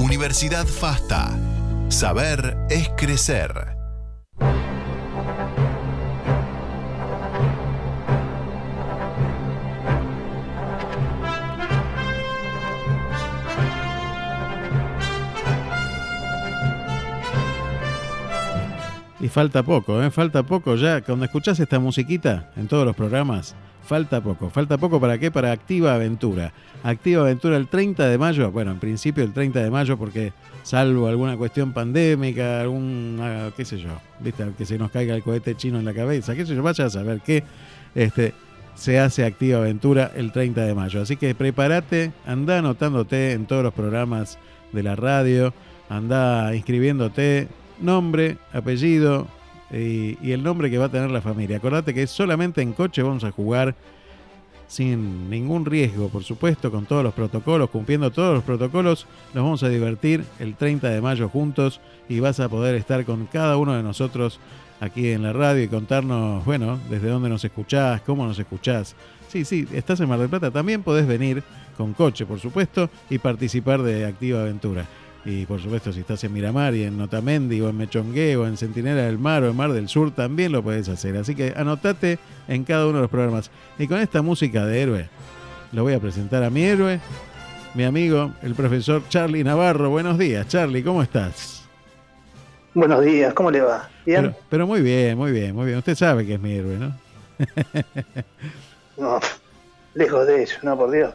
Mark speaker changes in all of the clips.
Speaker 1: Universidad FASTA. Saber es crecer.
Speaker 2: Y falta poco, ¿eh? falta poco ya. Cuando escuchás esta musiquita en todos los programas, falta poco. ¿Falta poco para qué? Para Activa Aventura. Activa Aventura el 30 de mayo, bueno, en principio el 30 de mayo porque salvo alguna cuestión pandémica, algún, qué sé yo, ¿viste? que se nos caiga el cohete chino en la cabeza, qué sé yo, vaya a saber qué, este, se hace Activa Aventura el 30 de mayo. Así que prepárate, anda anotándote en todos los programas de la radio, anda inscribiéndote, nombre, apellido y, y el nombre que va a tener la familia. Acordate que solamente en coche vamos a jugar sin ningún riesgo, por supuesto, con todos los protocolos, cumpliendo todos los protocolos. Nos vamos a divertir el 30 de mayo juntos y vas a poder estar con cada uno de nosotros aquí en la radio y contarnos, bueno, desde dónde nos escuchás, cómo nos escuchás. Sí, sí, estás en Mar del Plata, también podés venir con coche, por supuesto, y participar de Activa Aventura. Y por supuesto, si estás en Miramar y en Notamendi o en Mechongué o en Centinela del Mar o en Mar del Sur, también lo puedes hacer. Así que anotate en cada uno de los programas. Y con esta música de héroe, lo voy a presentar a mi héroe, mi amigo, el profesor Charlie Navarro. Buenos días, Charlie, ¿cómo estás?
Speaker 3: Buenos días, ¿cómo le va?
Speaker 2: ¿Bien? Pero, muy bien, muy bien, muy bien. Usted sabe que es mi héroe, ¿no?
Speaker 3: no, lejos de eso, no, por Dios.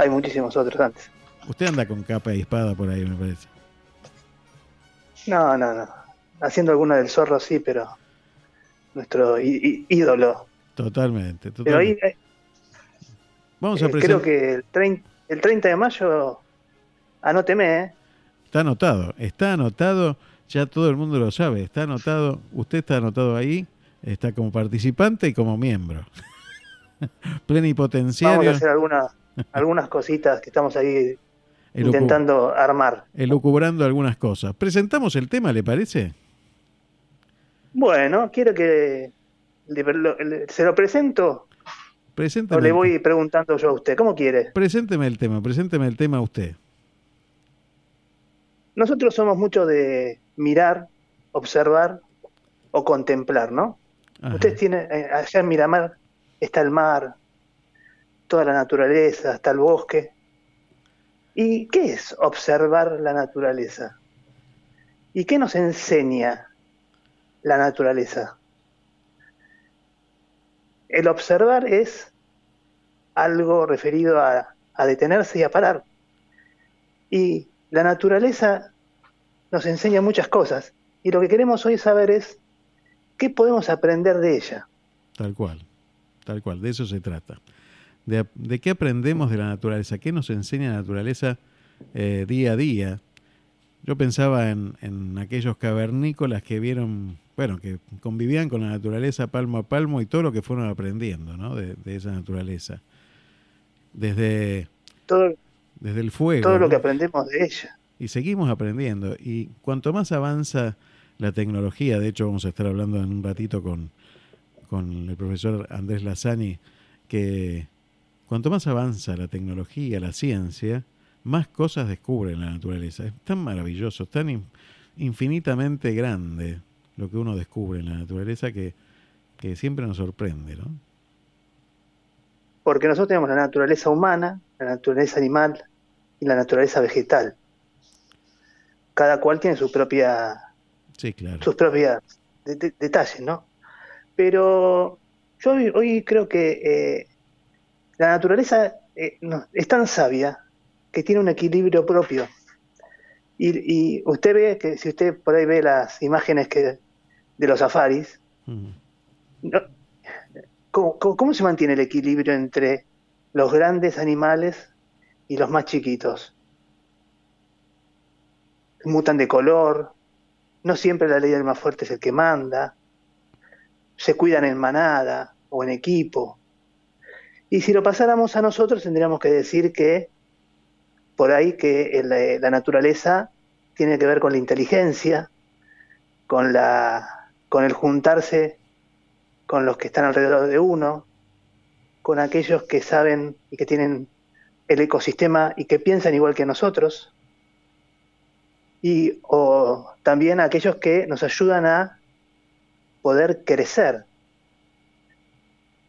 Speaker 3: Hay muchísimos otros antes.
Speaker 2: Usted anda con capa y espada por ahí, me parece.
Speaker 3: No, no, no. Haciendo alguna del zorro sí, pero nuestro ídolo.
Speaker 2: Totalmente, totalmente. Pero ahí,
Speaker 3: eh, Vamos a eh, Creo que el 30, el 30 de mayo, anóteme, ¿eh?
Speaker 2: Está anotado, está anotado, ya todo el mundo lo sabe, está anotado, usted está anotado ahí, está como participante y como miembro. Plenipotenciario.
Speaker 3: Vamos a hacer algunas, algunas cositas que estamos ahí intentando armar.
Speaker 2: Elucubrando algunas cosas. ¿Presentamos el tema, le parece?
Speaker 3: Bueno, quiero que se lo presento. O le voy preguntando yo a usted, ¿cómo quiere?
Speaker 2: Presénteme el tema, presénteme el tema a usted.
Speaker 3: Nosotros somos mucho de mirar, observar o contemplar, ¿no? Usted tiene, eh, allá en Miramar está el mar, toda la naturaleza, está el bosque. ¿Y qué es observar la naturaleza? ¿Y qué nos enseña la naturaleza? El observar es algo referido a, detenerse y a parar. Y la naturaleza nos enseña muchas cosas. Y lo que queremos hoy saber es qué podemos aprender de ella.
Speaker 2: Tal cual, tal cual, de eso se trata de, qué aprendemos de la naturaleza, qué nos enseña la naturaleza eh, día a día. Yo pensaba en, aquellos cavernícolas que vieron, bueno, que convivían con la naturaleza palmo a palmo y todo lo que fueron aprendiendo ¿no? de, esa naturaleza. Desde,
Speaker 3: todo,
Speaker 2: desde el fuego.
Speaker 3: Todo lo que aprendemos de ella.
Speaker 2: Y seguimos aprendiendo. Y cuanto más avanza la tecnología, de hecho vamos a estar hablando en un ratito con, con el profesor Andrés Lazani, que Cuanto más avanza la tecnología, la ciencia, más cosas descubre en la naturaleza. Es tan maravilloso, es tan infinitamente grande lo que uno descubre en la naturaleza que, siempre nos sorprende, ¿no?
Speaker 3: Porque nosotros tenemos la naturaleza humana, la naturaleza animal y la naturaleza vegetal. Cada cual tiene su propia,
Speaker 2: sí, claro.
Speaker 3: sus propios detalles, ¿no? Pero yo hoy, creo que eh, la naturaleza eh, es tan sabia que tiene un equilibrio propio. Y, usted ve que si usted por ahí ve las imágenes que de los safaris, ¿cómo, se mantiene el equilibrio entre los grandes animales y los más chiquitos? Mutan de color, no siempre la ley del más fuerte es el que manda, se cuidan en manada o en equipo. Y si lo pasáramos a nosotros, tendríamos que decir que por ahí que la, naturaleza tiene que ver con la inteligencia, con, la, con el juntarse con los que están alrededor de uno, con aquellos que saben y que tienen el ecosistema y que piensan igual que nosotros. y o también aquellos que nos ayudan a poder crecer.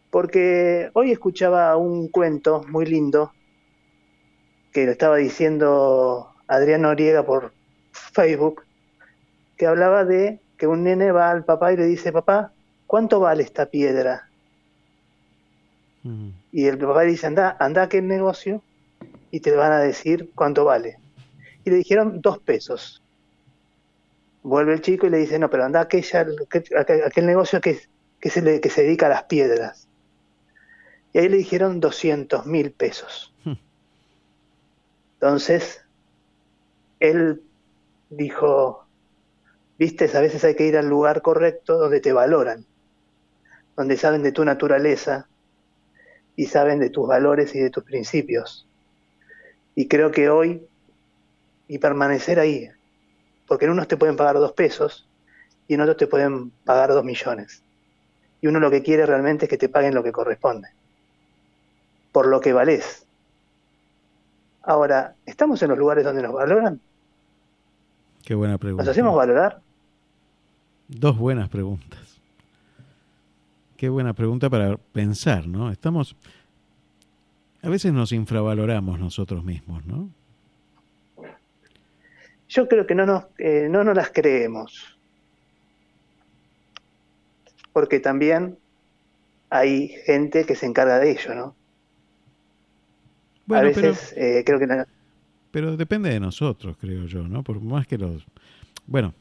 Speaker 3: Porque hoy escuchaba un cuento muy lindo que lo estaba diciendo Adrián Noriega por Facebook, que hablaba de que un nene va al papá y le dice, papá, ¿cuánto vale esta piedra? Mm. Y el papá le dice, anda, anda a aquel negocio y te van a decir cuánto vale. Y le dijeron dos pesos. Vuelve el chico y le dice, no, pero anda a aquella, aquel negocio que, que, se que se dedica a las piedras. Y ahí le dijeron 200 mil pesos. Hmm. Entonces, él dijo, viste, a veces hay que ir al lugar correcto donde te valoran, donde saben de tu naturaleza y saben de tus valores y de tus principios. Y creo que hoy, y permanecer ahí, porque en unos te pueden pagar dos pesos y en otros te pueden pagar dos millones. Y uno lo que quiere realmente es que te paguen lo que corresponde, por lo que valés. Ahora, ¿estamos en los lugares donde nos valoran?
Speaker 2: Qué buena pregunta.
Speaker 3: ¿Nos hacemos valorar?
Speaker 2: Dos buenas preguntas. Qué buena pregunta para pensar, ¿no? Estamos. A veces nos infravaloramos nosotros mismos, ¿no?
Speaker 3: Yo creo que no nos, eh, no nos las creemos. Porque también hay gente que se encarga de ello, ¿no?
Speaker 2: Bueno, a veces eh, creo que pero depende de nosotros, creo yo, ¿no? Por más que los... Bueno,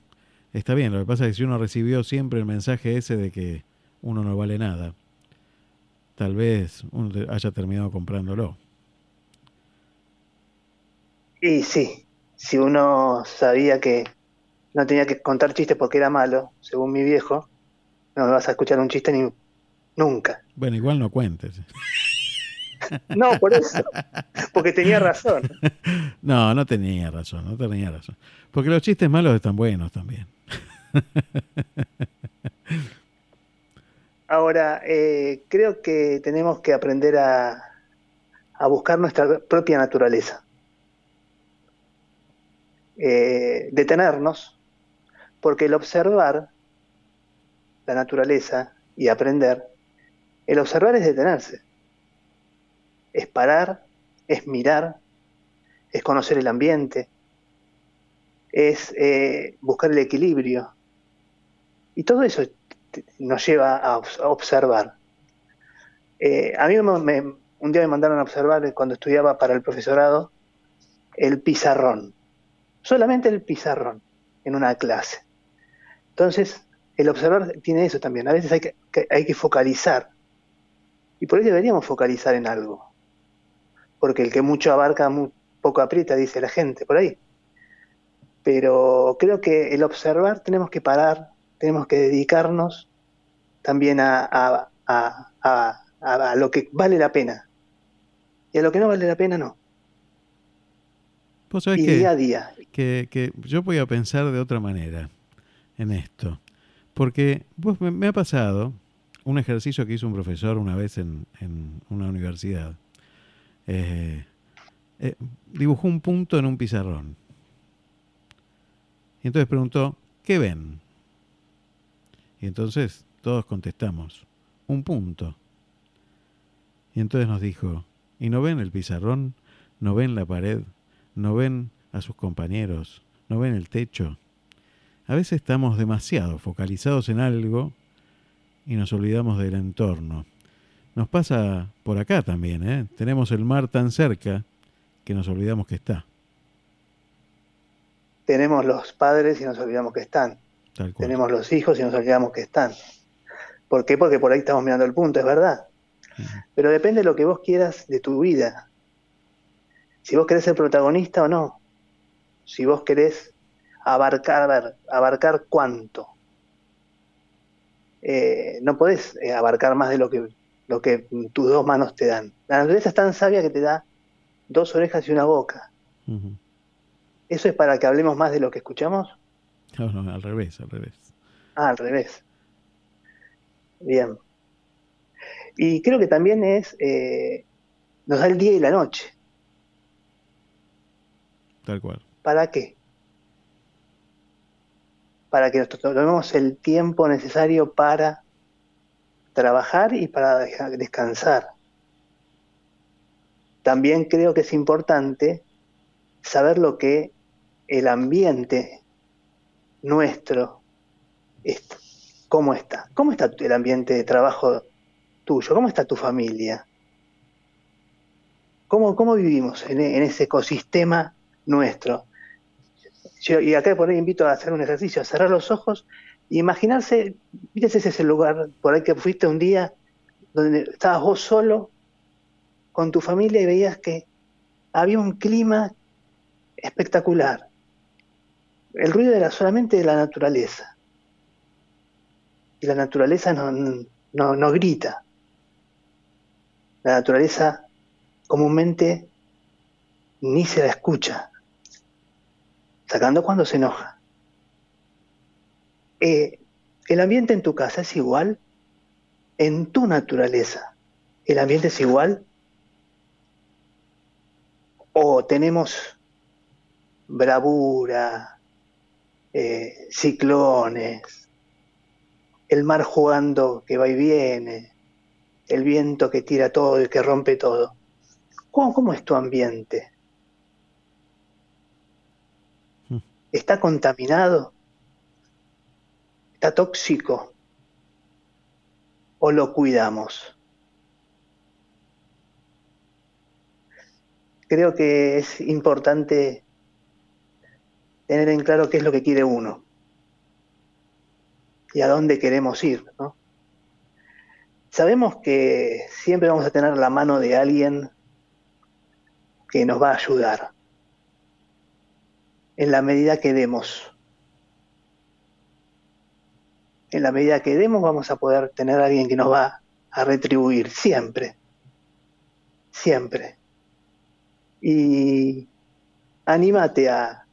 Speaker 2: está bien, lo que pasa es que si uno recibió siempre el mensaje ese de que uno no vale nada, tal vez uno haya terminado comprándolo.
Speaker 3: Y sí, si uno sabía que no tenía que contar chistes porque era malo, según mi viejo, no me vas a escuchar un chiste ni nunca.
Speaker 2: Bueno, igual no cuentes.
Speaker 3: No, por eso. Porque tenía razón.
Speaker 2: No, no tenía razón, no tenía razón. Porque los chistes malos están buenos también.
Speaker 3: Ahora, eh, creo que tenemos que aprender a, a buscar nuestra propia naturaleza. Eh, detenernos, porque el observar la naturaleza y aprender, el observar es detenerse es parar, es mirar, es conocer el ambiente, es eh, buscar el equilibrio. Y todo eso nos lleva a observar. Eh, a mí un día me mandaron a observar cuando estudiaba para el profesorado el pizarrón, solamente el pizarrón en una clase. Entonces, el observar tiene eso también. A veces hay que, hay que focalizar. Y por eso deberíamos focalizar en algo porque el que mucho abarca, poco aprieta, dice la gente por ahí. Pero creo que el observar tenemos que parar, tenemos que dedicarnos también a, lo que vale la pena. Y a lo que no vale la pena, no.
Speaker 2: y día a día. Que, que, yo voy a pensar de otra manera en esto. Porque pues, me, ha pasado un ejercicio que hizo un profesor una vez en, en una universidad eh, eh, dibujó un punto en un pizarrón. Y entonces preguntó, ¿qué ven? Y entonces todos contestamos, un punto. Y entonces nos dijo, ¿y no ven el pizarrón? ¿No ven la pared? ¿No ven a sus compañeros? ¿No ven el techo? A veces estamos demasiado focalizados en algo y nos olvidamos del entorno. Nos pasa por acá también, ¿eh? Tenemos el mar tan cerca que nos olvidamos que está.
Speaker 3: Tenemos los padres y nos olvidamos que están. Tenemos los hijos y nos olvidamos que están. ¿Por qué? Porque por ahí estamos mirando el punto, es verdad. Pero depende de lo que vos quieras de tu vida. Si vos querés ser protagonista o no. Si vos querés abarcar, abarcar cuánto. Eh, no podés eh, abarcar más de lo que lo que tus dos manos te dan. La naturaleza es tan sabia que te da dos orejas y una boca. ¿Eso es para que hablemos más de lo que escuchamos?
Speaker 2: No, no, al revés, al revés.
Speaker 3: Ah, al revés. Bien. Y creo que también es, eh, nos da el día y la noche.
Speaker 2: Tal cual.
Speaker 3: ¿Para qué? para que nosotros tomemos el tiempo necesario para trabajar y para descansar. También creo que es importante saber lo que el ambiente nuestro, cómo está. ¿Cómo está el ambiente de trabajo tuyo? ¿Cómo está tu familia? ¿Cómo, cómo vivimos en, ese ecosistema nuestro? y acá por ahí invito a hacer un ejercicio, a cerrar los ojos imaginarse, viste ese lugar por ahí que fuiste un día donde estabas vos solo con tu familia y veías que había un clima espectacular. El ruido era solamente de la naturaleza. Y la naturaleza no, no, no grita. La naturaleza comúnmente ni se la escucha, sacando cuando se enoja. Eh, ¿El ambiente en tu casa es igual? En tu naturaleza, ¿el ambiente es igual? ¿O tenemos bravura, eh, ciclones, el mar jugando que va y viene, el viento que tira todo y que rompe todo. ¿Cómo, es tu ambiente? Hmm. ¿Está contaminado? ¿Está tóxico? ¿O lo cuidamos? Creo que es importante tener en claro qué es lo que quiere uno y a dónde queremos ir. ¿no? Sabemos que siempre vamos a tener la mano de alguien que nos va a ayudar en la medida que demos. En la medida que demos vamos a poder tener a alguien que nos va a retribuir siempre, siempre. Y anímate a,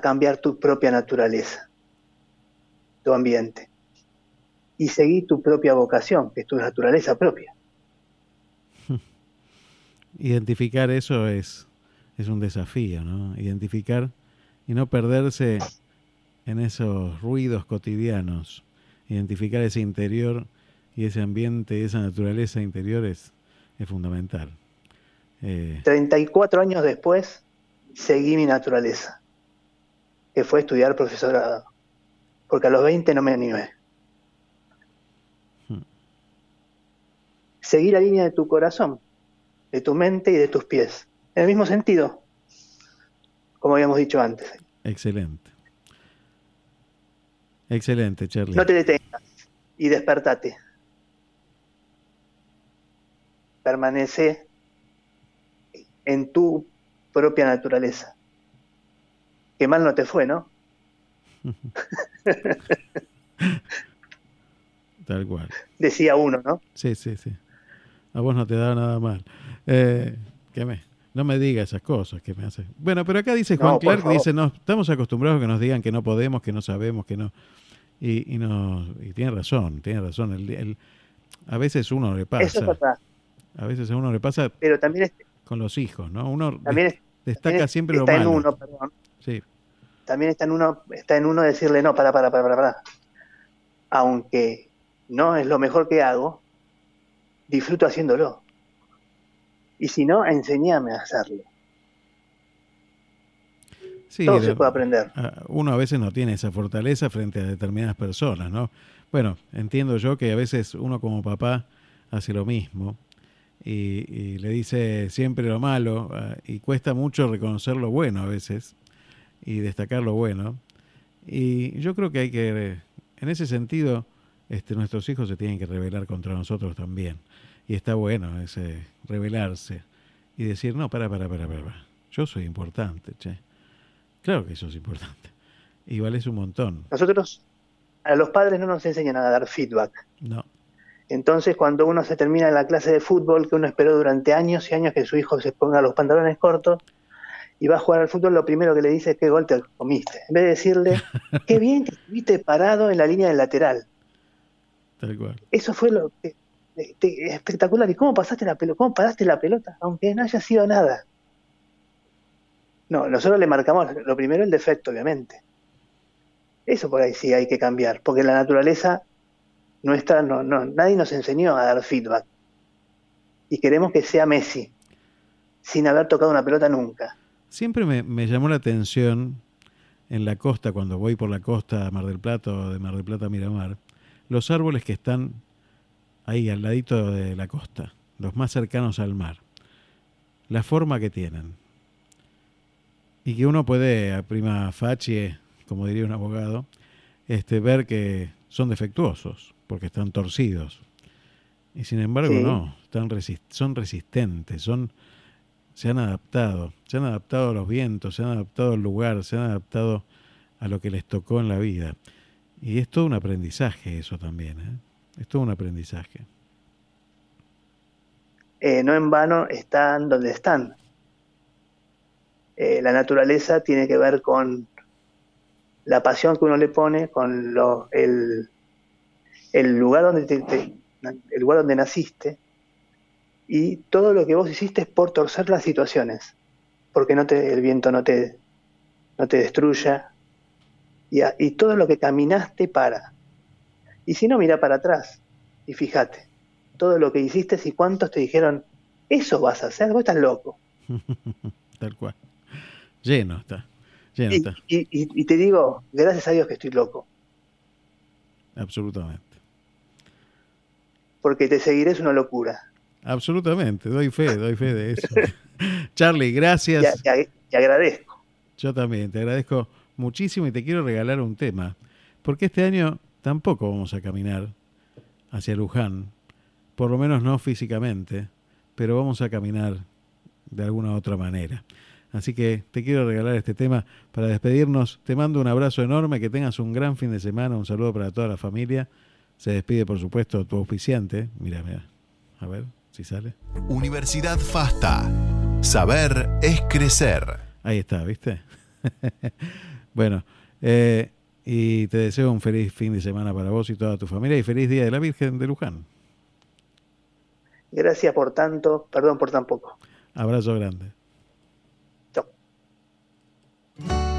Speaker 3: cambiar tu propia naturaleza, tu ambiente, y seguir tu propia vocación, que es tu naturaleza propia.
Speaker 2: Identificar eso es, es un desafío, ¿no? Identificar y no perderse en esos ruidos cotidianos. Identificar ese interior y ese ambiente, esa naturaleza interior es, es fundamental.
Speaker 3: 34 eh, años después, seguí mi naturaleza que fue estudiar profesorado, porque a los 20 no me animé. Hmm. Seguí la línea de tu corazón, de tu mente y de tus pies, en el mismo sentido, como habíamos dicho antes.
Speaker 2: Excelente. Excelente, Charlie.
Speaker 3: No te detengas y despertate. Permanece en tu propia naturaleza que mal no te fue, ¿no?
Speaker 2: Tal cual.
Speaker 3: Decía uno, ¿no?
Speaker 2: Sí, sí, sí. A vos no te da nada mal. Eh, que me, no me diga esas cosas que me hace. Bueno, pero acá dice Juan Clark, dice, no, estamos acostumbrados a que nos digan que no podemos, que no sabemos, que no. Y, y, no, y tiene razón, tiene razón. El, a veces uno le pasa. Eso A veces a uno le pasa.
Speaker 3: Pero también
Speaker 2: con los hijos, ¿no? Uno también destaca siempre lo
Speaker 3: malo. En uno, perdón. Sí también está en uno, está en uno decirle, no, para, para, para, para, para. Aunque no es lo mejor que hago, disfruto haciéndolo. Y si no, enséñame a hacerlo. Sí, Todo se puede aprender.
Speaker 2: Uno a veces no tiene esa fortaleza frente a determinadas personas, ¿no? Bueno, entiendo yo que a veces uno como papá hace lo mismo y, y le dice siempre lo malo ah, y cuesta mucho reconocer lo bueno a veces y destacar lo bueno. Y yo creo que hay que, en ese sentido, este, nuestros hijos se tienen que rebelar contra nosotros también. Y está bueno ese rebelarse y decir, no, para, para, para, para, yo soy importante, che. Claro que eso es importante. Y vales un montón.
Speaker 3: Nosotros, a los padres no nos enseñan a dar feedback.
Speaker 2: No.
Speaker 3: Entonces, cuando uno se termina la clase de fútbol, que uno esperó durante años y años que su hijo se ponga los pantalones cortos, y va a jugar al fútbol, lo primero que le dice es qué gol te comiste. En vez de decirle, qué bien que estuviste parado en la línea del lateral.
Speaker 2: Tal cual.
Speaker 3: Eso fue lo que, espectacular. ¿Y cómo pasaste la pelota? ¿Cómo paraste la pelota? Aunque no haya sido nada. No, nosotros le marcamos lo primero el defecto, obviamente. Eso por ahí sí hay que cambiar, porque la naturaleza nuestra, no, no, nadie nos enseñó a dar feedback. Y queremos que sea Messi, sin haber tocado una pelota nunca.
Speaker 2: Siempre me, llamó la atención en la costa, cuando voy por la costa Mar del Plata o de Mar del Plata a Miramar, los árboles que están ahí al ladito de la costa, los más cercanos al mar, la forma que tienen. Y que uno puede, a prima facie, como diría un abogado, este, ver que son defectuosos, porque están torcidos. Y sin embargo, no, están son resistentes, son, se han adaptado, se han adaptado a los vientos, se han adaptado al lugar, se han adaptado a lo que les tocó en la vida. Y es todo un aprendizaje eso también, ¿eh? es todo un aprendizaje.
Speaker 3: Eh, no en vano están donde están. Eh, la naturaleza tiene que ver con la pasión que uno le pone, con lo, el, lugar donde te, el lugar donde naciste y todo lo que vos hiciste es por torcer las situaciones, porque no te, el viento no te, no te destruya y, y todo lo que caminaste para. Y si no, mira para atrás y fíjate, todo lo que hiciste y cuántos te dijeron, eso vas a hacer, vos estás loco.
Speaker 2: Tal cual. Lleno está. Lleno
Speaker 3: y,
Speaker 2: está.
Speaker 3: Y, y te digo, gracias a Dios que estoy loco.
Speaker 2: Absolutamente
Speaker 3: porque te seguiré es una locura.
Speaker 2: Absolutamente, doy fe, doy fe de eso. Charlie, gracias.
Speaker 3: Te, agradezco.
Speaker 2: Yo también, te agradezco muchísimo y te quiero regalar un tema, porque este año tampoco vamos a caminar hacia Luján, por lo menos no físicamente, pero vamos a caminar de alguna otra manera. Así que te quiero regalar este tema para despedirnos. Te mando un abrazo enorme, que tengas un gran fin de semana, un saludo para toda la familia se despide, por supuesto, tu auspiciante. Mira, mira. A ver si sale.
Speaker 1: Universidad FASTA. Saber es crecer.
Speaker 2: Ahí está, ¿viste? bueno, eh, y te deseo un feliz fin de semana para vos y toda tu familia y feliz Día de la Virgen de Luján.
Speaker 3: Gracias por tanto, perdón por tan poco.
Speaker 2: Abrazo grande.
Speaker 3: Thank
Speaker 4: you.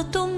Speaker 4: bajo tu.